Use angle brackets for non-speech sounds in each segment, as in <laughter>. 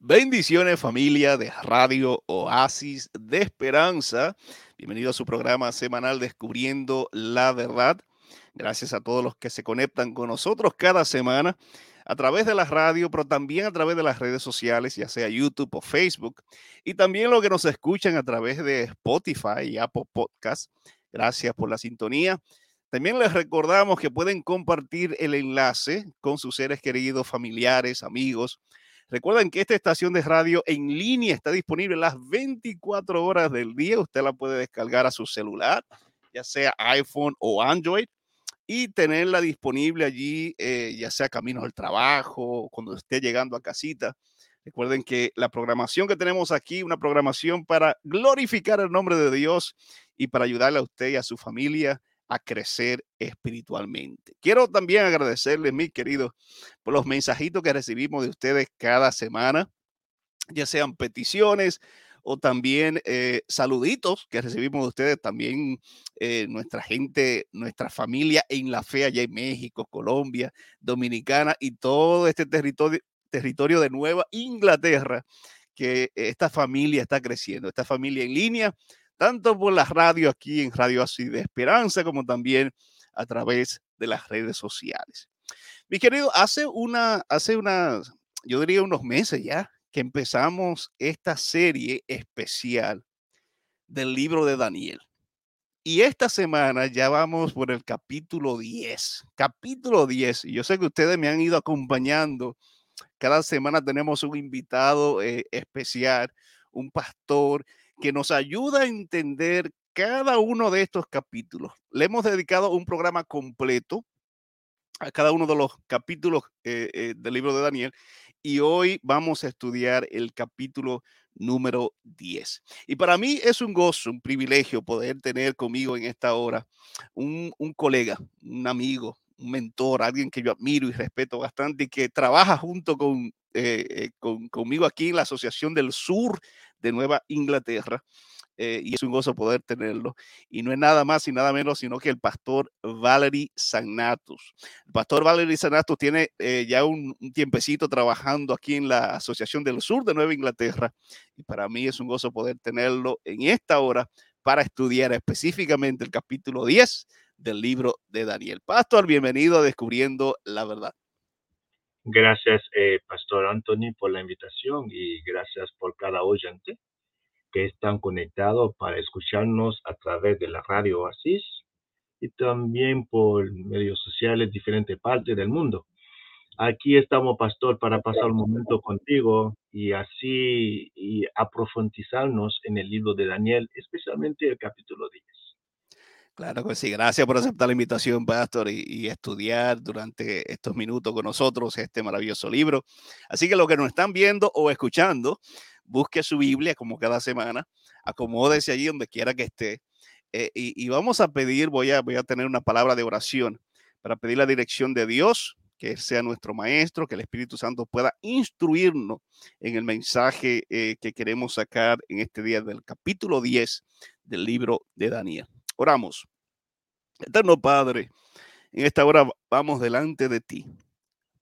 Bendiciones familia de Radio Oasis de Esperanza. Bienvenido a su programa semanal Descubriendo la Verdad. Gracias a todos los que se conectan con nosotros cada semana a través de la radio, pero también a través de las redes sociales, ya sea YouTube o Facebook, y también los que nos escuchan a través de Spotify y Apple Podcast. Gracias por la sintonía. También les recordamos que pueden compartir el enlace con sus seres queridos, familiares, amigos, Recuerden que esta estación de radio en línea está disponible las 24 horas del día. Usted la puede descargar a su celular, ya sea iPhone o Android, y tenerla disponible allí, eh, ya sea camino al trabajo, cuando esté llegando a casita. Recuerden que la programación que tenemos aquí, una programación para glorificar el nombre de Dios y para ayudarle a usted y a su familia a crecer espiritualmente. Quiero también agradecerles, mis queridos, por los mensajitos que recibimos de ustedes cada semana, ya sean peticiones o también eh, saluditos que recibimos de ustedes, también eh, nuestra gente, nuestra familia en la fe allá en México, Colombia, Dominicana y todo este territorio, territorio de Nueva Inglaterra, que esta familia está creciendo, esta familia en línea tanto por la radio aquí en Radio Así de Esperanza, como también a través de las redes sociales. Mi querido, hace una, hace unas, yo diría unos meses ya, que empezamos esta serie especial del libro de Daniel. Y esta semana ya vamos por el capítulo 10. Capítulo 10. Y yo sé que ustedes me han ido acompañando. Cada semana tenemos un invitado eh, especial, un pastor que nos ayuda a entender cada uno de estos capítulos. Le hemos dedicado un programa completo a cada uno de los capítulos eh, eh, del libro de Daniel y hoy vamos a estudiar el capítulo número 10. Y para mí es un gozo, un privilegio poder tener conmigo en esta hora un, colega, un amigo, un mentor, alguien que yo admiro y respeto bastante y que trabaja junto con, eh, con, conmigo aquí en la Asociación del Sur de Nueva Inglaterra. Eh, y es un gozo poder tenerlo. Y no es nada más y nada menos, sino que el pastor Valery Sagnatus. El pastor Valery Sagnatus tiene eh, ya un, tiempecito trabajando aquí en la Asociación del Sur de Nueva Inglaterra. Y para mí es un gozo poder tenerlo en esta hora para estudiar específicamente el capítulo 10 del libro de Daniel. Pastor, bienvenido a Descubriendo la Verdad. Gracias, eh, Pastor Anthony, por la invitación y gracias por cada oyente que están conectados para escucharnos a través de la radio Asís y también por medios sociales diferentes partes del mundo. Aquí estamos, Pastor, para pasar un momento contigo y así y aprofundizarnos en el libro de Daniel, especialmente el capítulo 10. Claro que sí, gracias por aceptar la invitación, Pastor, y, estudiar durante estos minutos con nosotros este maravilloso libro. Así que los que nos están viendo o escuchando, busque su Biblia como cada semana, acomódese allí donde quiera que esté. Eh, y, vamos a pedir, voy a, voy a tener una palabra de oración para pedir la dirección de Dios, que sea nuestro maestro, que el Espíritu Santo pueda instruirnos en el mensaje eh, que queremos sacar en este día del capítulo 10 del libro de Daniel. Oramos. Eterno Padre, en esta hora vamos delante de ti,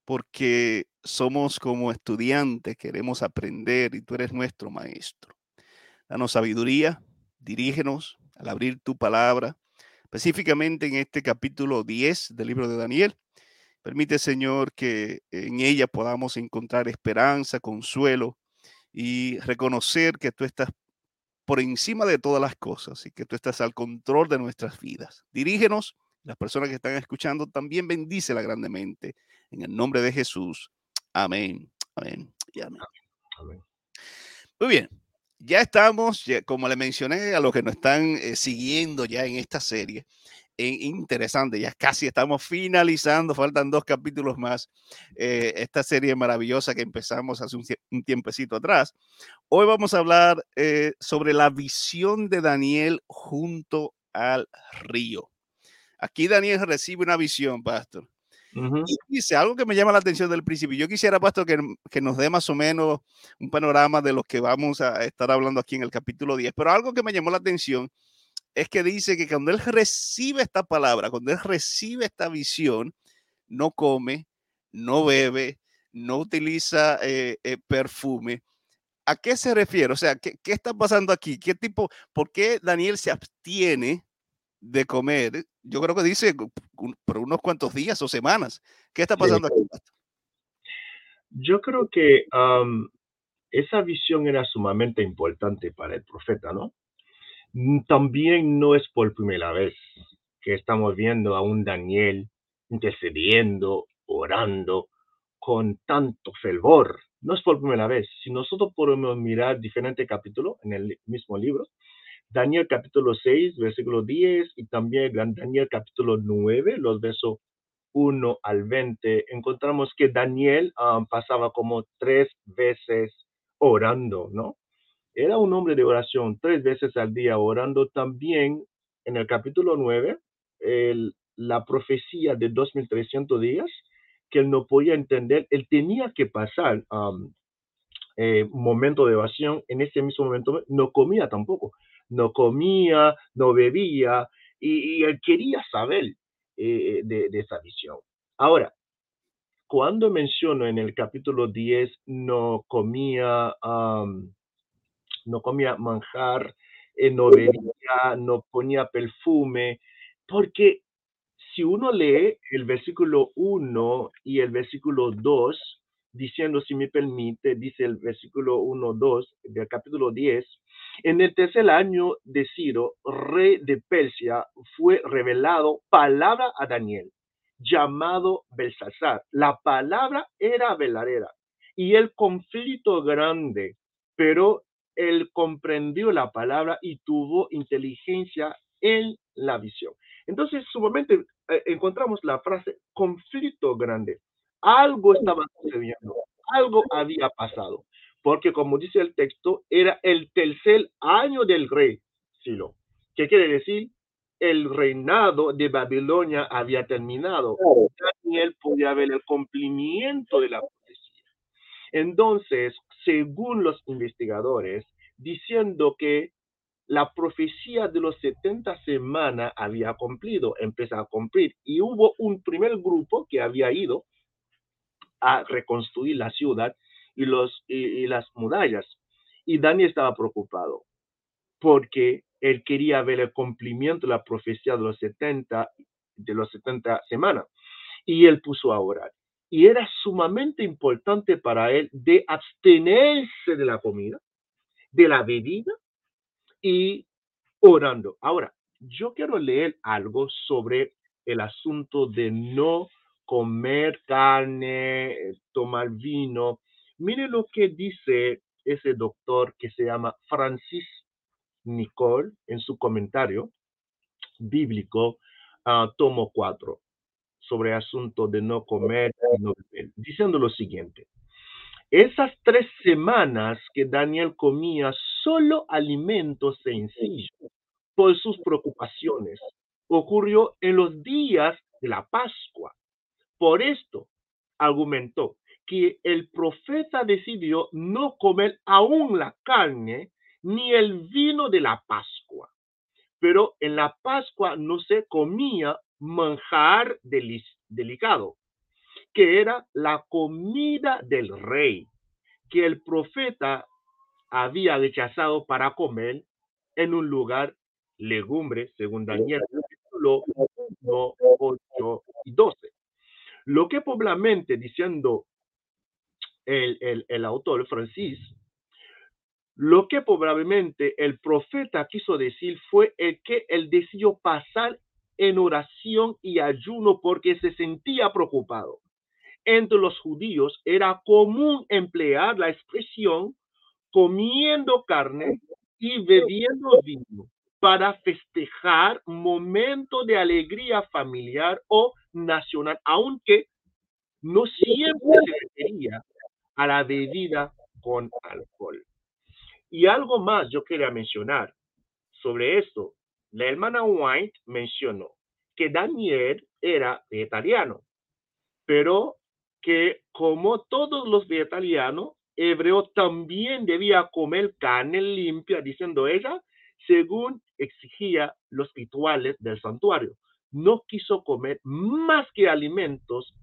porque somos como estudiantes, queremos aprender y tú eres nuestro maestro. Danos sabiduría, dirígenos al abrir tu palabra, específicamente en este capítulo 10 del libro de Daniel. Permite, Señor, que en ella podamos encontrar esperanza, consuelo y reconocer que tú estás por encima de todas las cosas y que tú estás al control de nuestras vidas. Dirígenos, las personas que están escuchando, también bendícela grandemente. En el nombre de Jesús. Amén. Amén. Y amén. Muy bien. Ya estamos, como le mencioné a los que nos están eh, siguiendo ya en esta serie, interesante. Ya casi estamos finalizando, faltan dos capítulos más. Eh, esta serie maravillosa que empezamos hace un, tiempecito atrás. Hoy vamos a hablar eh, sobre la visión de Daniel junto al río. Aquí Daniel recibe una visión, pastor. Y dice algo que me llama la atención del principio. Yo quisiera, pastor, que, que, nos dé más o menos un panorama de lo que vamos a estar hablando aquí en el capítulo 10, pero algo que me llamó la atención es que dice que cuando él recibe esta palabra, cuando él recibe esta visión, no come, no bebe, no utiliza eh, eh, perfume. ¿A qué se refiere? O sea, ¿qué, ¿qué, está pasando aquí? ¿Qué tipo, por qué Daniel se abstiene de comer? Yo creo que dice por unos cuantos días o semanas. ¿Qué está pasando aquí? Yo creo que esa visión era sumamente importante para el profeta, ¿no? Mm, también no es por primera vez que estamos viendo a un Daniel intercediendo, orando con tanto fervor. No es por primera vez. Si nosotros podemos mirar diferentes capítulos en el mismo libro, Daniel capítulo 6, versículo 10 y también Daniel capítulo 9, los versos 1 al 20, encontramos que Daniel ah, pasaba como tres veces orando, ¿no? Era un hombre de oración tres veces al día, orando también. En el capítulo 9, la profecía de 2300 días, que él no podía entender, él tenía que pasar um, momento de oración, en ese mismo momento no comía tampoco, no comía, no bebía, y, él quería saber eh, de, esa visión. Ahora, cuando menciono en el capítulo 10, no comía, no comía manjar, eh, no bebía, no ponía perfume, porque si uno lee el versículo 1 y el versículo 2, diciendo, si me permite, dice el versículo 1, 2 del capítulo 10, en el tercer año de Ciro, rey de Persia, fue revelado palabra a Daniel, llamado Belsasar. La palabra era verdadera y el conflicto grande, pero él comprendió la palabra y tuvo inteligencia en la visión. Entonces, sumamente eh, encontramos la frase conflicto grande. Algo estaba sucediendo, algo había pasado, porque como dice el texto, era el tercer año del rey Silo. ¿Qué quiere decir? El reinado de Babilonia había terminado. Daniel podía ver el cumplimiento de la profecía. Entonces, según los investigadores, diciendo que la profecía de los 70 semanas había cumplido, empezó a cumplir. Y hubo un primer grupo que había ido a reconstruir la ciudad y, los, y, las murallas. Y Daniel estaba preocupado porque él quería ver el cumplimiento de la profecía de los 70, de los 70 semanas. Y él puso a orar. Y era sumamente importante para él de abstenerse de la comida, de la bebida y orando. Ahora, yo quiero leer algo sobre el asunto de no comer carne, tomar vino. Mire lo que dice ese doctor que se llama Francis Nicole en su comentario bíblico, uh, tomo 4, sobre el asunto de no comer y no beber, diciendo lo siguiente. Esas tres semanas que Daniel comía solo alimentos sencillos por sus preocupaciones ocurrió en los días de la Pascua. Por esto, argumentó que el profeta decidió no comer aún la carne ni el vino de la Pascua. Pero en la Pascua no se comía manjar delicado, que era la comida del rey, que el profeta había rechazado para comer en un lugar legumbre, según Daniel capítulo 1, 8 y 12. Lo que probablemente, diciendo el, el, el autor Francis, lo que probablemente el profeta quiso decir fue el que él decidió pasar en oración y ayuno porque se sentía preocupado entre los judíos era común emplear la expresión comiendo carne y bebiendo vino para festejar momentos de alegría familiar o nacional, aunque no siempre se refería a la bebida con alcohol. Y algo más yo quería mencionar sobre esto. La hermana White mencionó que Daniel era vegetariano, pero que como todos los vegetarianos, hebreo también debía comer carne limpia, diciendo ella, según exigía los rituales del santuario. No quiso comer más que alimentos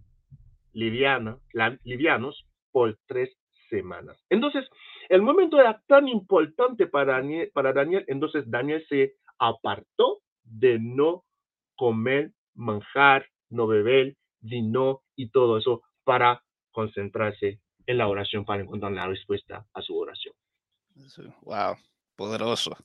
livianos por tres semanas. Entonces, el momento era tan importante para Daniel, entonces Daniel se apartó de no comer, manjar, no beber, vino y todo eso para concentrarse en la oración para encontrar la respuesta a su oración. Wow, poderoso.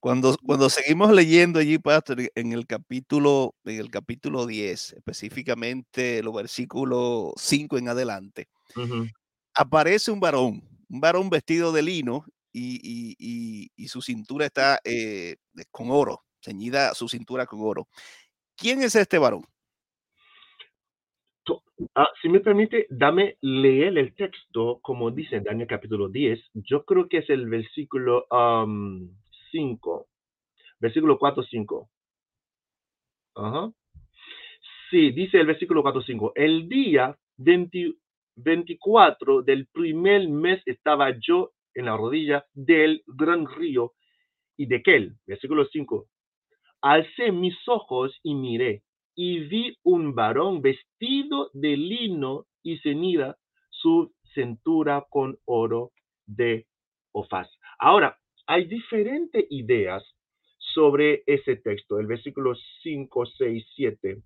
Cuando, cuando seguimos leyendo allí, Pastor, en el capítulo, en el capítulo 10, específicamente los versículos 5 en adelante, aparece un varón, un varón vestido de lino y, su cintura está eh, con oro, ceñida su cintura con oro. ¿Quién es este varón? Ah, si me permite, dame leer el texto, como dice en Daniel capítulo 10. Yo creo que es el versículo 5, versículo 4, 5. Ajá. Sí, dice el versículo 4, 5. El día 24 del primer mes estaba yo en la rodilla del gran río y de aquel, versículo 5. Alcé mis ojos y miré, y vi un varón vestido de lino y cenida su cintura con oro de Ofaz. Ahora, hay diferentes ideas sobre ese texto, el versículo 5, 6, 7.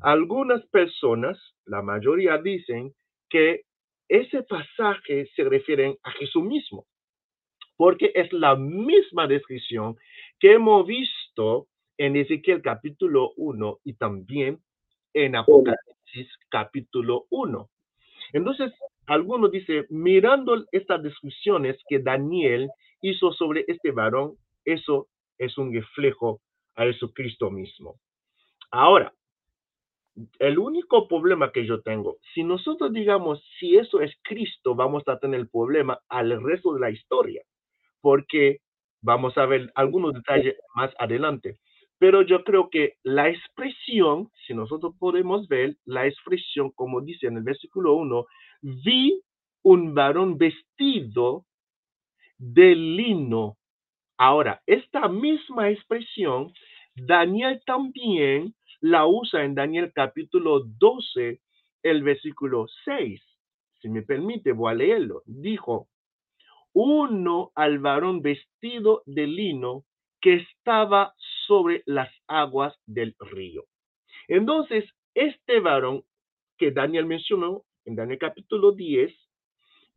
Algunas personas, la mayoría dicen que ese pasaje se refiere a Jesús mismo, porque es la misma descripción que hemos visto en Ezequiel capítulo 1 y también en Apocalipsis capítulo 1. Entonces, algunos dicen, mirando estas descripciones que Daniel hizo sobre este varón, eso es un reflejo a Jesucristo mismo. Ahora, el único problema que yo tengo, si nosotros digamos, si eso es Cristo, vamos a tener el problema al resto de la historia, porque vamos a ver algunos detalles más adelante. Pero yo creo que la expresión, si nosotros podemos ver la expresión, como dice en el versículo 1, vi un varón vestido de lino. Ahora, esta misma expresión, Daniel también la usa en Daniel capítulo 12, el versículo 6. Si me permite, voy a leerlo. Dijo, uno al varón vestido de lino que estaba sobre las aguas del río. Entonces, este varón que Daniel mencionó en Daniel capítulo 10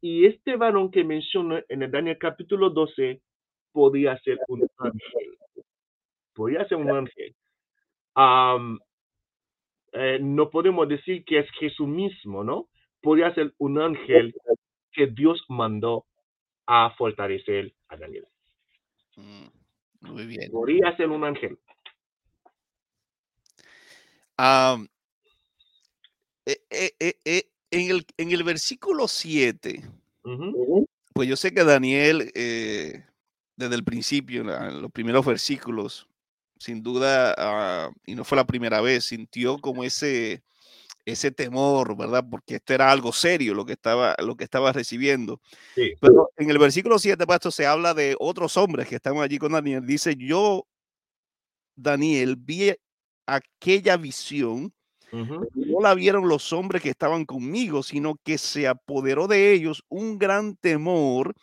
y este varón que mencionó en el Daniel capítulo 12 podía ser un ángel. Podía ser un ángel. Eh, no podemos decir que es Jesús mismo, ¿no? Podría ser un ángel que Dios mandó a fortalecer a Daniel. Mm. Muy bien. Podría ser un ángel. Eh, eh, eh, en, el, en el versículo 7, pues yo sé que Daniel, desde el principio, en los primeros versículos, sin duda, ah, y no fue la primera vez, sintió como ese, ese temor, ¿verdad? Porque esto era algo serio lo que estaba, lo que estaba recibiendo. Pero en el versículo 7, pastor, se habla de otros hombres que estaban allí con Daniel. Dice, yo, Daniel, vi aquella visión. No la vieron los hombres que estaban conmigo, sino que se apoderó de ellos un gran temor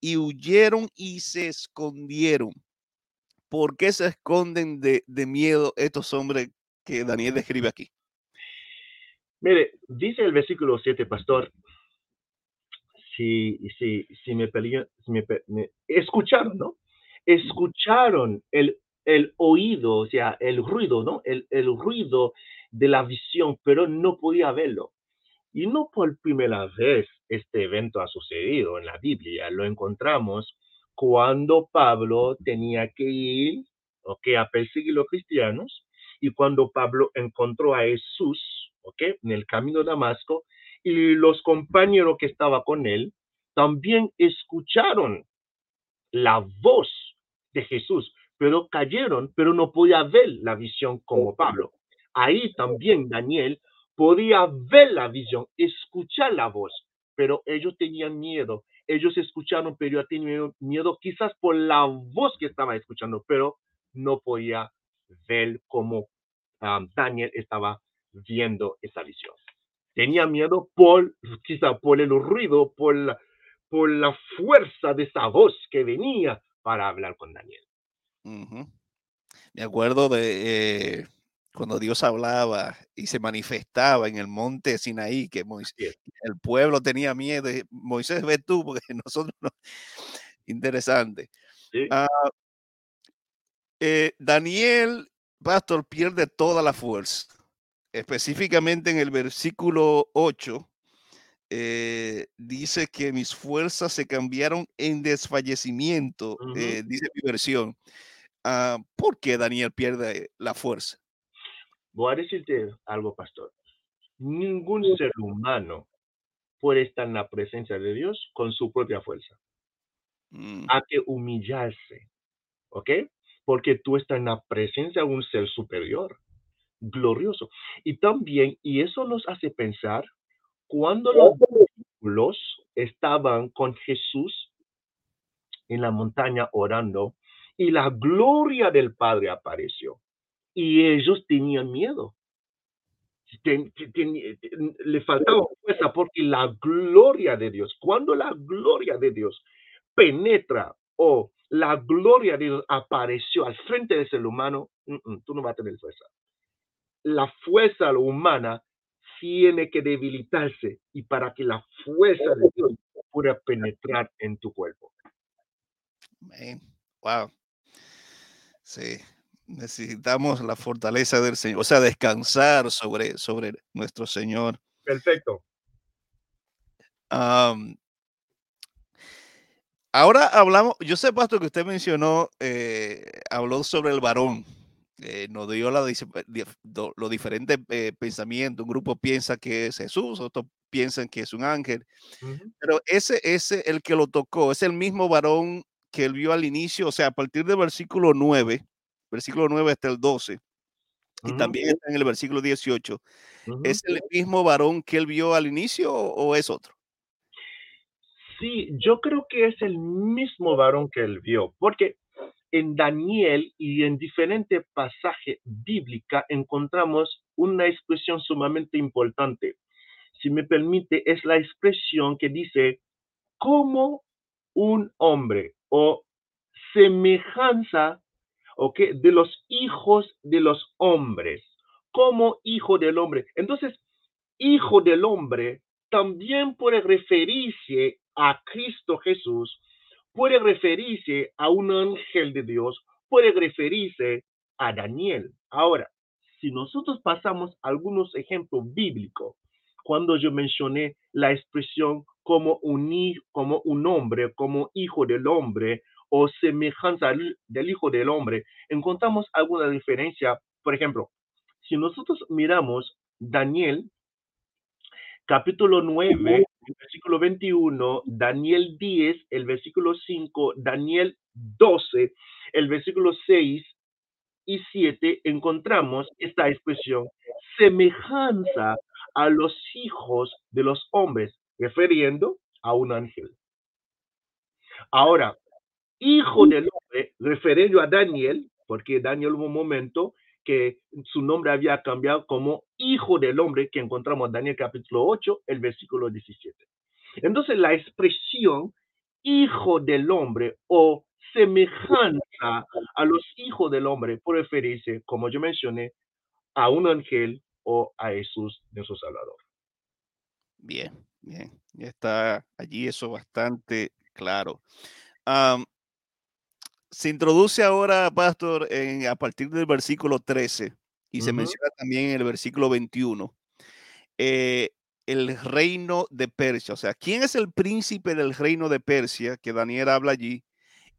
y huyeron y se escondieron. ¿Por qué se esconden de, de miedo estos hombres que Daniel describe aquí? Mire, dice el versículo 7, pastor, si, si, si, me, si me, escucharon, ¿no? Escucharon el, el oído, o sea, el ruido, ¿no? El, el ruido de la visión, pero no podía verlo. Y no por primera vez este evento ha sucedido en la Biblia, lo encontramos cuando Pablo tenía que ir okay, a perseguir a los cristianos y cuando Pablo encontró a Jesús en el camino de Damasco, y los compañeros que estaban con él también escucharon la voz de Jesús, pero cayeron, pero no podía ver la visión como Pablo. Ahí también Daniel podía ver la visión, escuchar la voz, pero ellos tenían miedo. Ellos escucharon, pero yo tenían miedo quizás por la voz que estaba escuchando, pero no podía ver cómo um, Daniel estaba viendo esa visión. Tenía miedo por, quizá por el ruido, por la, por la fuerza de esa voz que venía para hablar con Daniel. Me acuerdo de eh, cuando Dios hablaba y se manifestaba en el monte Sinaí, que el pueblo tenía miedo. Moisés, ve tú, porque <laughs> nosotros no. Interesante. Ah, eh, Daniel, pastor, pierde toda la fuerza. Específicamente en el versículo 8, eh, dice que mis fuerzas se cambiaron en desfallecimiento, eh, dice mi versión. Ah, ¿Por qué Daniel pierde la fuerza? Voy a decirte algo, pastor. Ningún ser humano puede estar en la presencia de Dios con su propia fuerza. Mm. Hay que humillarse, ¿ok? Porque tú estás en la presencia de un ser superior, glorioso. Y también, y eso nos hace pensar, cuando los discípulos estaban con Jesús en la montaña orando, y la gloria del Padre apareció y ellos tenían miedo. le faltaba fuerza porque la gloria de Dios, cuando la gloria de Dios penetra o la gloria de Dios apareció al frente del ser humano, tú no vas a tener fuerza. La fuerza humana tiene que debilitarse y para que la fuerza de Dios pueda penetrar en tu cuerpo. Wow. Sí, necesitamos la fortaleza del Señor, o sea, descansar sobre, sobre nuestro Señor. Perfecto. ahora hablamos, yo sé, Pastor, que usted mencionó, eh, habló sobre el varón, eh, nos dio la, los diferentes eh, pensamientos. Un grupo piensa que es Jesús, otros piensan que es un ángel, pero ese, ese, el que lo tocó, es el mismo varón que él vio al inicio, o sea, a partir del versículo 9, versículo 9 hasta el 12, y también está en el versículo 18, ¿es el mismo varón que él vio al inicio o, es otro? Sí, yo creo que es el mismo varón que él vio, porque en Daniel y en diferentes pasajes bíblicos encontramos una expresión sumamente importante. Si me permite, es la expresión que dice, como un hombre o semejanza de los hijos de los hombres, como hijo del hombre. Entonces, hijo del hombre también puede referirse a Cristo Jesús, puede referirse a un ángel de Dios, puede referirse a Daniel. Ahora, si nosotros pasamos algunos ejemplos bíblicos, cuando yo mencioné la expresión como un, como un hombre, como hijo del hombre o semejanza del hijo del hombre, encontramos alguna diferencia. Por ejemplo, si nosotros miramos Daniel, capítulo 9, versículo 21, Daniel 10, el versículo 5, Daniel 12, el versículo 6 y 7, encontramos esta expresión, semejanza a los hijos de los hombres, refiriendo a un ángel. Ahora, hijo del hombre, refiriendo a Daniel, porque Daniel hubo un momento que su nombre había cambiado como hijo del hombre, que encontramos en Daniel capítulo 8, el versículo 17. Entonces, la expresión hijo del hombre o semejanza a los hijos del hombre puede referirse, como yo mencioné, a un ángel o a Jesús su Salvador. Bien, bien. Ya está allí eso bastante claro. Se introduce ahora, Pastor, en, a partir del versículo 13 y se menciona también en el versículo 21. Eh, el reino de Persia, o sea, ¿quién es el príncipe del reino de Persia? Que Daniel habla allí.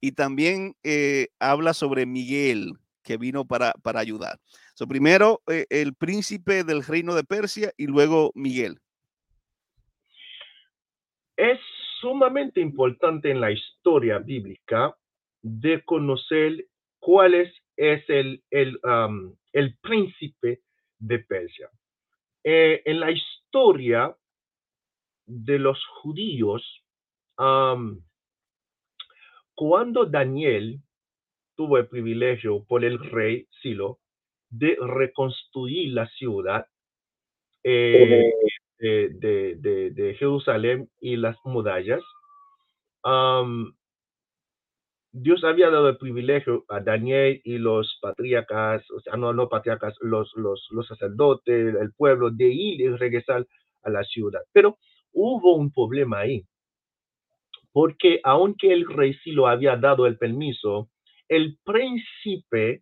Y también eh, habla sobre Miguel, que vino para, para ayudar. So, primero eh, el príncipe del reino de Persia y luego Miguel. Es sumamente importante en la historia bíblica de conocer cuál es, el, el, el, príncipe de Persia. Eh, en la historia de los judíos, cuando Daniel tuvo el privilegio por el rey Silo de reconstruir la ciudad eh, de, de, Jerusalén y las murallas, Dios había dado el privilegio a Daniel y los patriarcas, o sea, no los patriarcas, los, los, los sacerdotes, el pueblo, de ir y regresar a la ciudad. Pero hubo un problema ahí, porque aunque el rey sí lo había dado el permiso, el príncipe,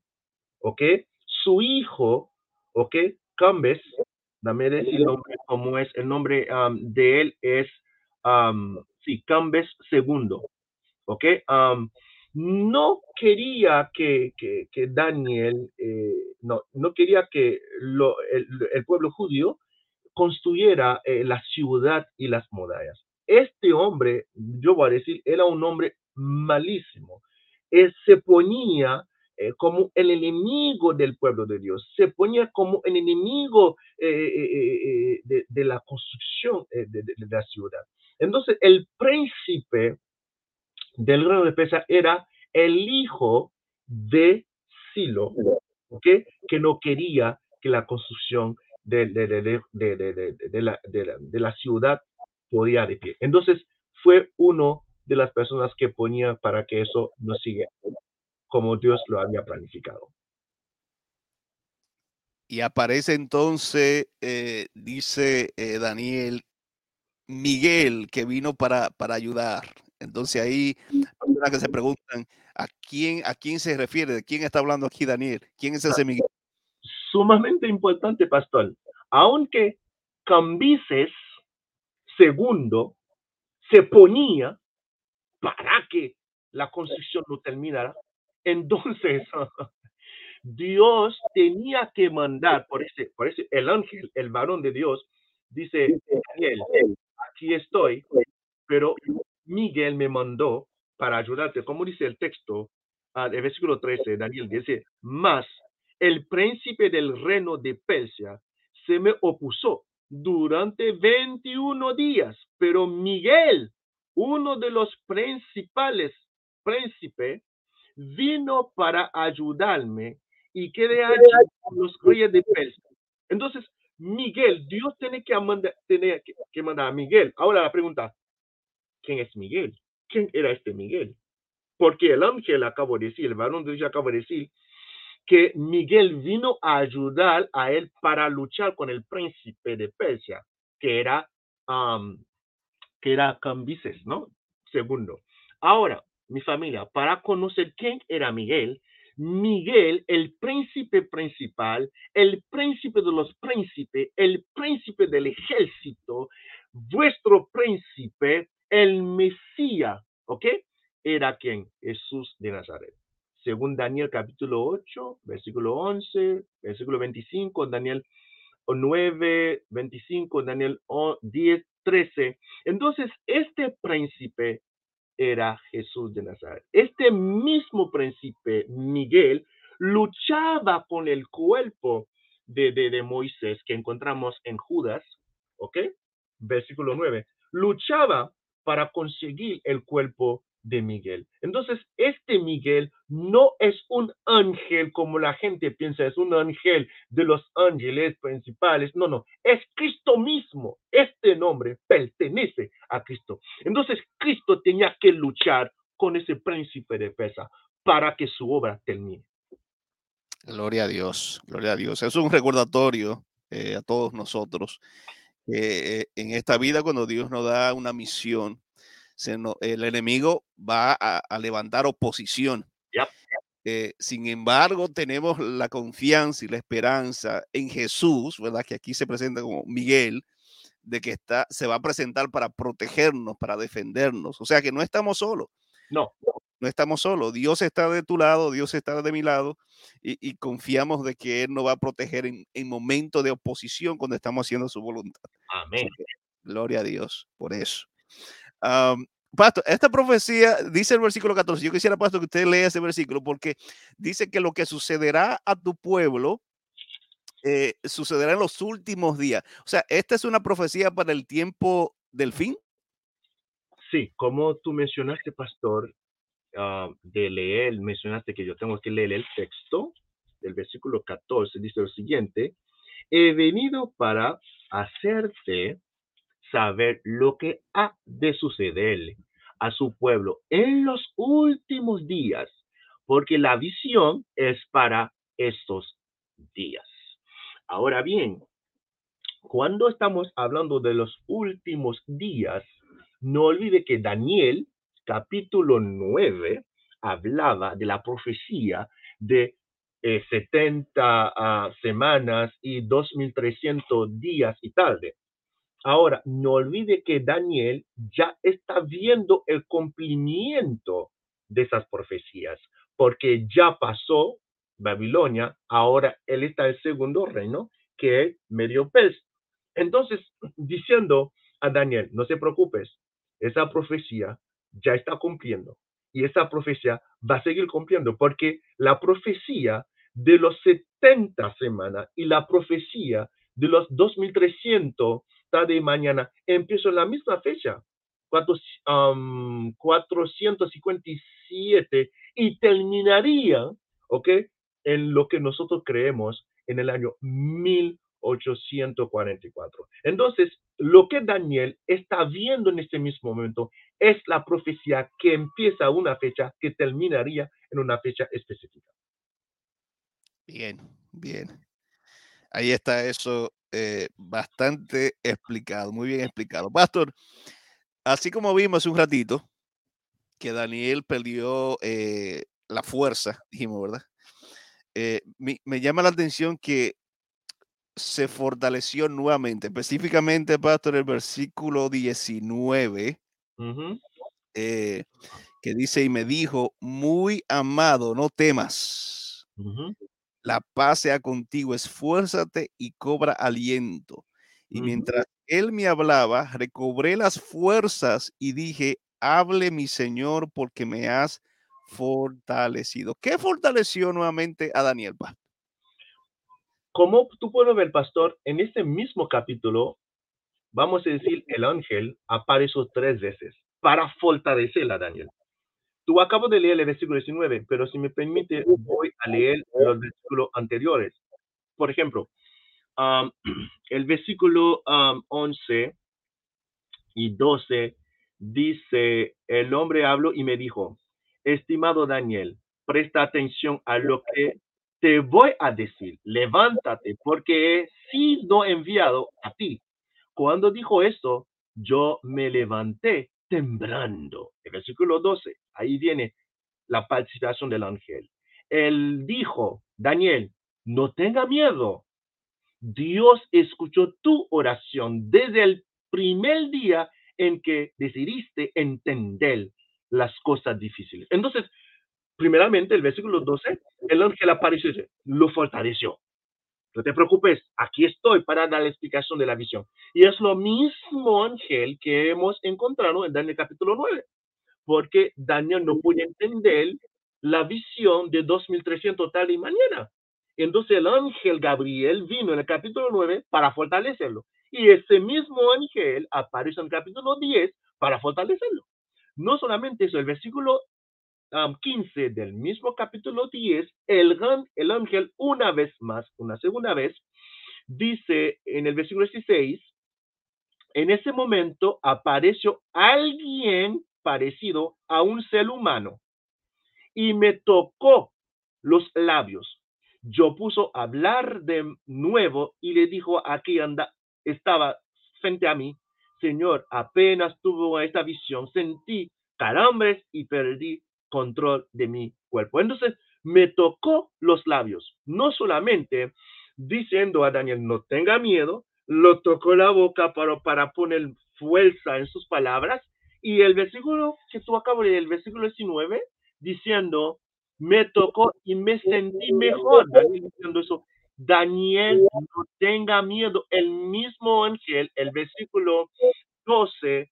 ¿ok? Su hijo, ¿ok? Cambes, dame decir nombre, cómo es, el nombre de él es, um, sí, Cambes segundo, ¿ok? No quería que, Daniel, eh, no, no quería que el, pueblo judío construyera eh, la ciudad y las murallas. Este hombre, yo voy a decir, era un hombre malísimo. Se ponía eh, como el enemigo del pueblo de Dios, se ponía como el enemigo de, la construcción de, la ciudad. Entonces, el príncipe del grano de pesa era el hijo de Silo, que no quería que la construcción de, de, la, la, ciudad podía de pie. Entonces fue uno de las personas que ponía para que eso no siga como Dios lo había planificado. Y aparece entonces, eh, dice eh, Daniel, Miguel, que vino para, para ayudar. Entonces ahí, personas que se preguntan, ¿a quién, ¿a quién se refiere? ¿De quién está hablando aquí Daniel? ¿Quién es ese Miguel? Sumamente importante, pastor. Aunque Cambises segundo se ponía para que la construcción no terminara, entonces <laughs> Dios tenía que mandar, por ese, por ese, el ángel, el varón de Dios, dice, Daniel, aquí estoy, pero Miguel me mandó para ayudarte. Como dice el texto, uh, el versículo 13, Daniel dice, más el príncipe del reino de Persia se me opuso durante 21 días, pero Miguel, uno de los principales príncipes, vino para ayudarme y quedé allí con los reyes de Persia. Entonces, Miguel, Dios tiene que, mandar, tiene que mandar a Miguel. Ahora la pregunta, ¿quién es Miguel? ¿Quién era este Miguel? Porque el ángel acabo de decir, el varón de Dios acabo de decir, que Miguel vino a ayudar a él para luchar con el príncipe de Persia, que era, que era Cambises, ¿no? Segundo. Ahora, mi familia, para conocer quién era Miguel, Miguel, el príncipe principal, el príncipe de los príncipes, el príncipe del ejército, vuestro príncipe, el Mesías, ¿ok? Era quien? Jesús de Nazaret. Según Daniel capítulo 8, versículo 11, versículo 25, Daniel 9, 25, Daniel 10, 13. Entonces, este príncipe era Jesús de Nazaret. Este mismo príncipe, Miguel, luchaba con el cuerpo de, de, Moisés que encontramos en Judas, ¿ok? Versículo 9. Luchaba para conseguir el cuerpo de Miguel. Entonces, este Miguel no es un ángel como la gente piensa, es un ángel de los ángeles principales. No, no, es Cristo mismo. Este nombre pertenece a Cristo. Entonces, Cristo tenía que luchar con ese príncipe de pesa para que su obra termine. Gloria a Dios, gloria a Dios. Es un recordatorio eh, a todos nosotros eh, en esta vida cuando Dios nos da una misión, el enemigo va a, levantar oposición. Eh, sin embargo, tenemos la confianza y la esperanza en Jesús, ¿verdad? Que aquí se presenta como Miguel, de que está, se va a presentar para protegernos, para defendernos. O sea que no estamos solos. No. No estamos solos. Dios está de tu lado, Dios está de mi lado y, confiamos de que Él nos va a proteger en, en momentos de oposición cuando estamos haciendo su voluntad. Amén. gloria a Dios por eso. pastor, esta profecía dice el versículo 14. Yo quisiera, Pastor, que usted lea ese versículo porque dice que lo que sucederá a tu pueblo eh, sucederá en los últimos días. O sea, esta es una profecía para el tiempo del fin. Sí, como tú mencionaste, pastor, Ah, de leer, mencionaste que yo tengo que leer el texto del versículo 14, dice lo siguiente, he venido para hacerte saber lo que ha de sucederle a su pueblo en los últimos días, porque la visión es para estos días. Ahora bien, cuando estamos hablando de los últimos días, no olvide que Daniel, capítulo 9, hablaba de la profecía de 70 eh, ah, semanas y 2300 días y tarde. Ahora, no olvide que Daniel ya está viendo el cumplimiento de esas profecías, porque ya pasó Babilonia, ahora él está en el segundo reino, que es Medio Pez. Entonces, diciendo a Daniel, no se preocupes, esa profecía ya está cumpliendo y esa profecía va a seguir cumpliendo, porque la profecía de los 70 semanas y la profecía de los 2300 tarde y mañana empieza en la misma fecha, 457 y terminaría, ¿ok? En lo que nosotros creemos en el año 1844. Entonces, lo que Daniel está viendo en este mismo momento es la profecía que empieza una fecha que terminaría en una fecha específica. Bien, bien. Ahí está eso eh, bastante explicado, muy bien explicado. Pastor, así como vimos hace un ratito que Daniel perdió eh, la fuerza, dijimos, ¿verdad? Eh, me, llama la atención que se fortaleció nuevamente, específicamente, Pastor, el versículo 19, que dice, y me dijo, muy amado, no temas la paz sea contigo, esfuérzate y cobra aliento. Y mientras él me hablaba, recobré las fuerzas y dije, hable mi Señor porque me has fortalecido. ¿Qué fortaleció nuevamente a Daniel? Como tú puedes ver, pastor, en este mismo capítulo, vamos a decir, el ángel apareció tres veces para fortalecer a Daniel. Tú acabo de leer el versículo 19, pero si me permite, voy a leer los versículos anteriores. Por ejemplo, <clears throat> el versículo 11 y 12 dice, el hombre habló y me dijo, estimado Daniel, presta atención a lo que te voy a decir, levántate, porque he sido enviado a ti. Cuando dijo esto, yo me levanté temblando. El versículo 12, ahí viene la participación del ángel. Él dijo, Daniel, no tenga miedo. Dios escuchó tu oración desde el primer día en que decidiste entender las cosas difíciles. Entonces, primeramente, el versículo 12, el ángel apareció y lo fortaleció. No te preocupes, aquí estoy para dar la explicación de la visión. Y es lo mismo ángel que hemos encontrado en Daniel capítulo 9, porque Daniel no puede entender la visión de 2300 tal y mañana. Entonces el ángel Gabriel vino en el capítulo 9 para fortalecerlo. Y ese mismo ángel aparece en el capítulo 10 para fortalecerlo. No solamente eso, el versículo 15 del mismo capítulo 10, el, el ángel una vez más, una segunda vez, dice en el versículo 16, en ese momento apareció alguien parecido a un ser humano y me tocó los labios. Yo puso a hablar de nuevo y le dijo a quien anda, estaba frente a mí, Señor, apenas tuvo esta visión, sentí calambres y perdí control de mi cuerpo. Entonces me tocó los labios, no solamente diciendo a Daniel, no tenga miedo, lo tocó la boca para, para poner fuerza en sus palabras. Y el versículo que tú acabas de leer, el versículo 19, diciendo, me tocó y me sentí mejor. Daniel Daniel, no tenga miedo. El mismo ángel, el versículo 12,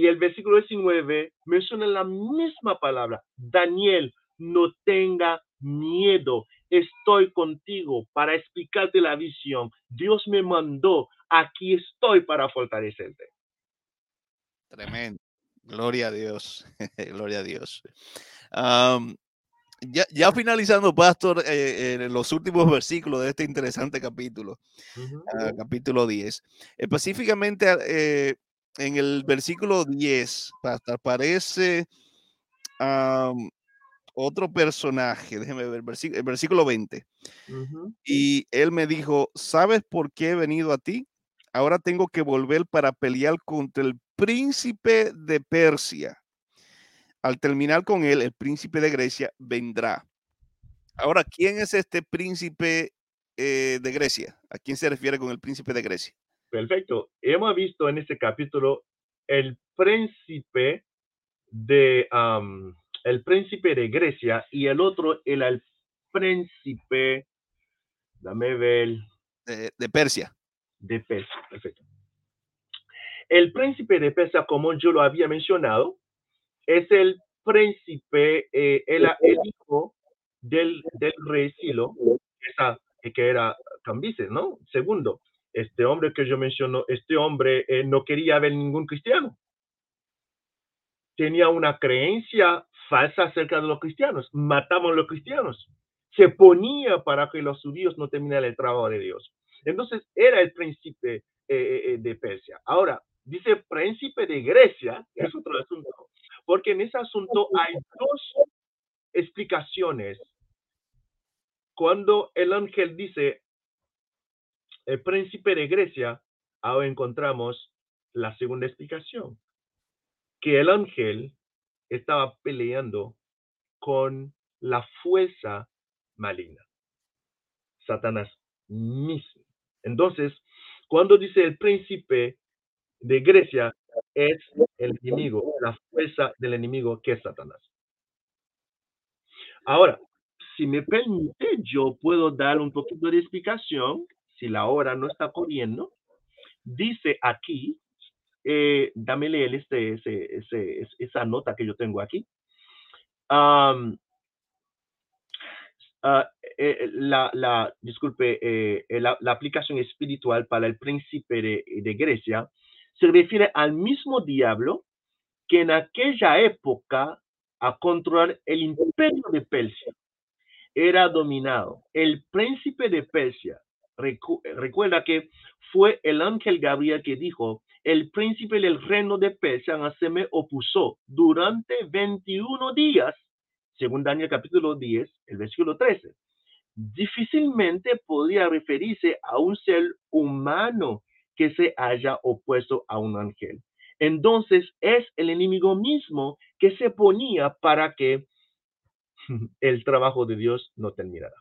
y el versículo 19 menciona la misma palabra. Daniel, no tenga miedo. Estoy contigo para explicarte la visión. Dios me mandó. Aquí estoy para fortalecerte. Tremendo. Gloria a Dios. <laughs> Gloria a Dios. Ya, ya finalizando, Pastor, eh, en los últimos versículos de este interesante capítulo, ah, capítulo 10, específicamente eh, en el versículo 10, Pastor, aparece otro personaje, déjeme ver, el versículo 20. Y él me dijo, ¿sabes por qué he venido a ti? Ahora tengo que volver para pelear contra el príncipe de Persia. Al terminar con él, el príncipe de Grecia vendrá. Ahora, ¿quién es este príncipe eh, de Grecia? ¿A quién se refiere con el príncipe de Grecia? Perfecto. Hemos visto en este capítulo el príncipe de el príncipe de Grecia y el otro el, el príncipe, dame ver. De, Persia. De Persia, perfecto. El príncipe de Persia, como yo lo había mencionado, es el príncipe, eh, el, hijo del, del rey Silo, que era Cambises, ¿no? Segundo, este hombre que yo menciono, este hombre eh, no quería ver ningún cristiano. Tenía una creencia falsa acerca de los cristianos. Matamos a los cristianos. Se ponía para que los judíos no terminaran el trabajo de Dios. Entonces era el príncipe eh, eh, de Persia. Ahora, dice príncipe de Grecia, es otro asunto, porque en ese asunto hay dos explicaciones. Cuando el ángel dice el príncipe de Grecia, ahora encontramos la segunda explicación, que el ángel estaba peleando con la fuerza maligna, Satanás mismo. Entonces, cuando dice el príncipe de Grecia, es el enemigo, la fuerza del enemigo que es Satanás. Ahora, si me permite, yo puedo dar un poquito de explicación, si la hora no está corriendo. Dice aquí eh, dame leer este, esa nota que yo tengo aquí. Ah, eh, la, la, disculpe, eh, la, la, aplicación espiritual para el príncipe de, de, Grecia se refiere al mismo diablo que en aquella época a controlar el imperio de Persia era dominado. El príncipe de Persia, recuerda que fue el ángel Gabriel que dijo, el príncipe del reino de Persia se me opuso durante 21 días, según Daniel capítulo 10, el versículo 13. Difícilmente podría referirse a un ser humano que se haya opuesto a un ángel. Entonces es el enemigo mismo que se ponía para que <laughs> el trabajo de Dios no terminara.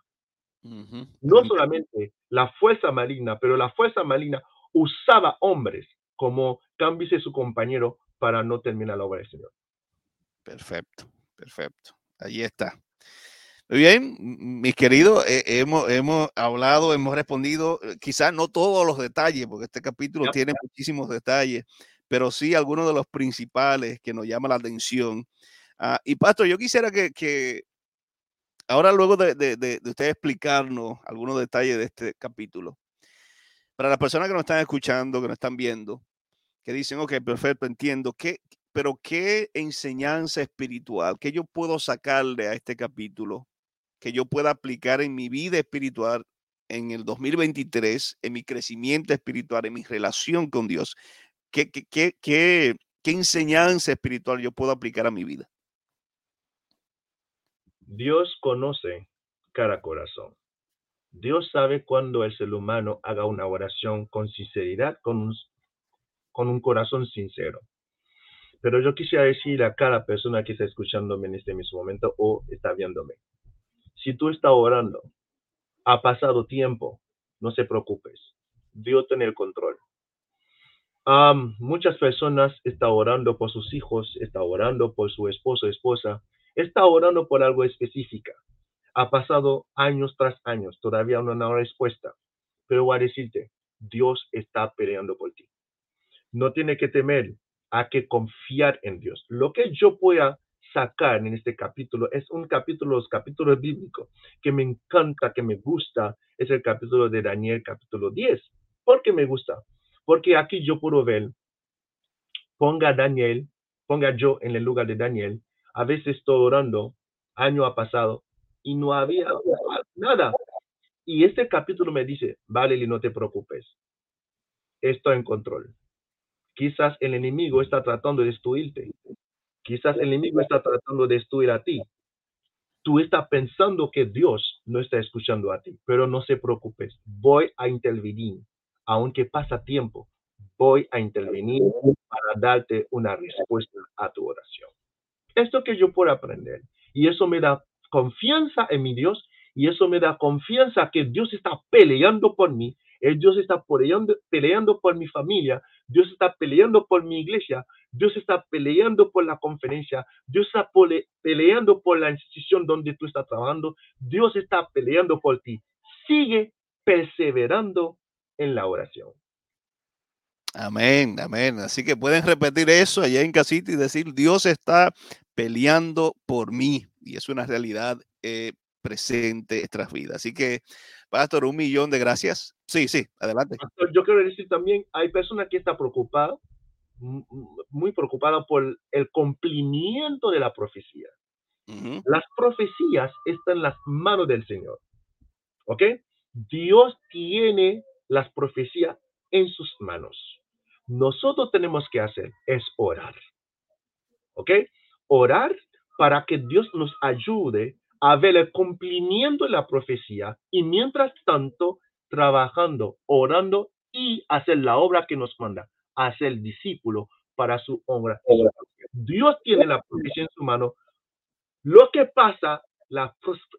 No solamente la fuerza maligna, pero la fuerza maligna usaba hombres como cámbiese su compañero para no terminar la obra del Señor. Perfecto, perfecto. Ahí está. Muy bien, mis queridos, eh, hemos, hemos hablado, hemos respondido, eh, quizás no todos los detalles, porque este capítulo tiene muchísimos detalles, pero sí algunos de los principales que nos llaman la atención. Ah, y Pastor, yo quisiera que, ahora luego de, de, usted explicarnos algunos detalles de este capítulo, para las personas que nos están escuchando, que nos están viendo, que dicen, ok, perfecto, entiendo, ¿qué, pero qué enseñanza espiritual, qué yo puedo sacarle a este capítulo, que yo pueda aplicar en mi vida espiritual en el 2023, en mi crecimiento espiritual, en mi relación con Dios. ¿Qué, qué, qué, qué, qué enseñanza espiritual yo puedo aplicar a mi vida? Dios conoce cada corazón. Dios sabe cuando el ser humano haga una oración con sinceridad, con un, corazón sincero. Pero yo quisiera decir a cada persona que está escuchándome en este mismo momento o está viéndome, si tú estás orando, ha pasado tiempo, no se preocupes, Dios tiene el control. muchas personas están orando por sus hijos, están orando por su esposo, esposa, está orando por algo específico. Ha pasado años tras años, todavía no hay respuesta. Pero voy a decirte, Dios está peleando por ti no tiene que temer, a que confiar en Dios. Lo que yo pueda sacar en este capítulo es un capítulo, los capítulos bíblicos que me encanta, que me gusta, es el capítulo de Daniel, capítulo 10. ¿Por qué me gusta? Porque aquí yo puedo ver, ponga Daniel, ponga yo en el lugar de Daniel, a veces estoy orando, año ha pasado, y no había nada. Y este capítulo me dice, vale, no te preocupes, estoy en control. Quizás el enemigo está tratando de destruirte. Quizás el enemigo está tratando de destruir a ti. Tú estás pensando que Dios no está escuchando a ti, pero no se preocupes. Voy a intervenir, aunque pasa tiempo. Voy a intervenir para darte una respuesta a tu oración. Esto que yo puedo aprender. Y eso me da confianza en mi Dios y eso me da confianza que Dios está peleando por mí, Dios está peleando, peleando por mi familia, Dios está peleando por mi iglesia, Dios está peleando por la conferencia, Dios está peleando por la institución donde tú estás trabajando, Dios está peleando por ti. Sigue perseverando en la oración. Amén, amén. Así que pueden repetir eso allá en casita y decir, Dios está peleando por mí. Y es una realidad eh, presente en nuestras vidas. Así que, Pastor, un millón de gracias. Sí, sí, adelante. yo quiero decir también, hay personas que están preocupadas, muy preocupadas por el cumplimiento de la profecía. Las profecías están en las manos del Señor. ¿Ok? Dios tiene las profecías en sus manos. Nosotros tenemos que hacer es orar. ¿Ok? Orar para que Dios nos ayude a ver el cumplimiento de la profecía y mientras tanto trabajando, orando y hacer la obra que nos manda, hacer discípulo para su obra. Dios tiene la profecía en su mano. Lo que pasa, las,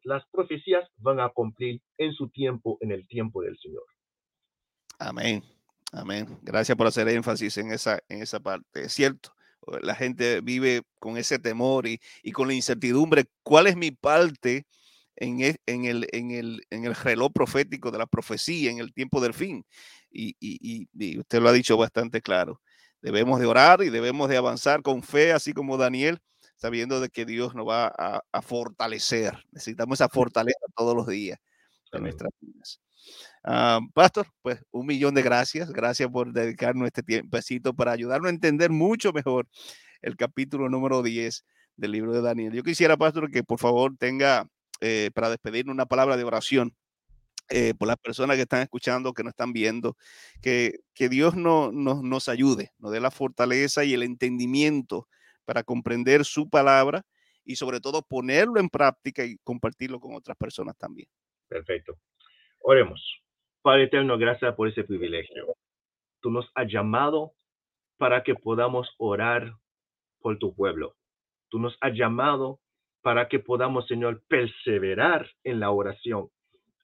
las profecías van a cumplir en su tiempo, en el tiempo del Señor. Amén. Amén. Gracias por hacer énfasis en esa, en esa parte. Es cierto, la gente vive con ese temor y, con la incertidumbre. ¿Cuál es mi parte en, e, en, el, en, el, en el reloj profético de la profecía, en el tiempo del fin? Y, y, usted lo ha dicho bastante claro. Debemos de orar y debemos de avanzar con fe, así como Daniel, sabiendo de que Dios nos va a, fortalecer. Necesitamos esa fortaleza todos los días en nuestras vidas. Ah, pastor, pues un millón de gracias. Gracias por dedicarnos este tiempecito para ayudarnos a entender mucho mejor el capítulo número 10 del libro de Daniel. Yo quisiera, Pastor, que por favor tenga eh, para despedirnos una palabra de oración eh, por las personas que están escuchando, que nos están viendo, que, que Dios no, nos ayude, nos dé la fortaleza y el entendimiento para comprender su palabra y sobre todo ponerlo en práctica y compartirlo con otras personas también. Perfecto. Oremos. Padre eterno, gracias por ese privilegio. Tú nos has llamado para que podamos orar por tu pueblo. Tú nos has llamado para que podamos, Señor, perseverar en la oración.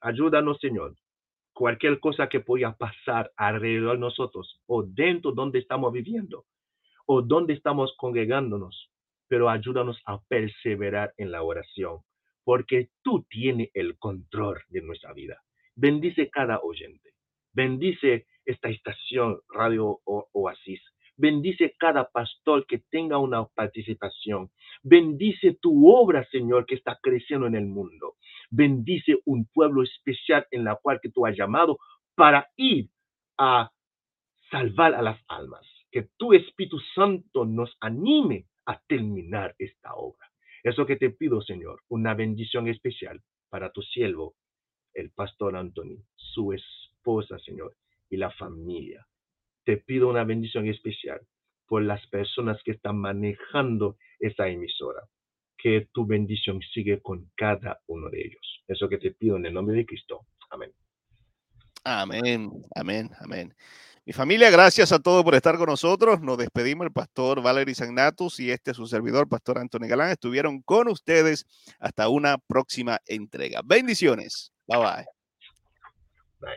Ayúdanos, Señor. Cualquier cosa que pueda pasar alrededor de nosotros o dentro donde estamos viviendo o donde estamos congregándonos, pero ayúdanos a perseverar en la oración, porque tú tienes el control de nuestra vida. Bendice cada oyente. Bendice esta estación Radio Oasis. Bendice cada pastor que tenga una participación. Bendice tu obra, Señor, que está creciendo en el mundo. Bendice un pueblo especial en la cual que tú has llamado para ir a salvar a las almas. Que tu Espíritu Santo nos anime a terminar esta obra. Eso que te pido, Señor, una bendición especial para tu siervo el pastor Anthony, su esposa, Señor, y la familia. Te pido una bendición especial por las personas que están manejando esta emisora. Que tu bendición sigue con cada uno de ellos. Eso que te pido en el nombre de Cristo. Amén. Amén, amén, amén. Mi familia, gracias a todos por estar con nosotros. Nos despedimos. El pastor Valery Sagnatus y este su servidor, pastor Antonio Galán, estuvieron con ustedes hasta una próxima entrega. Bendiciones. Bye-bye. Bye.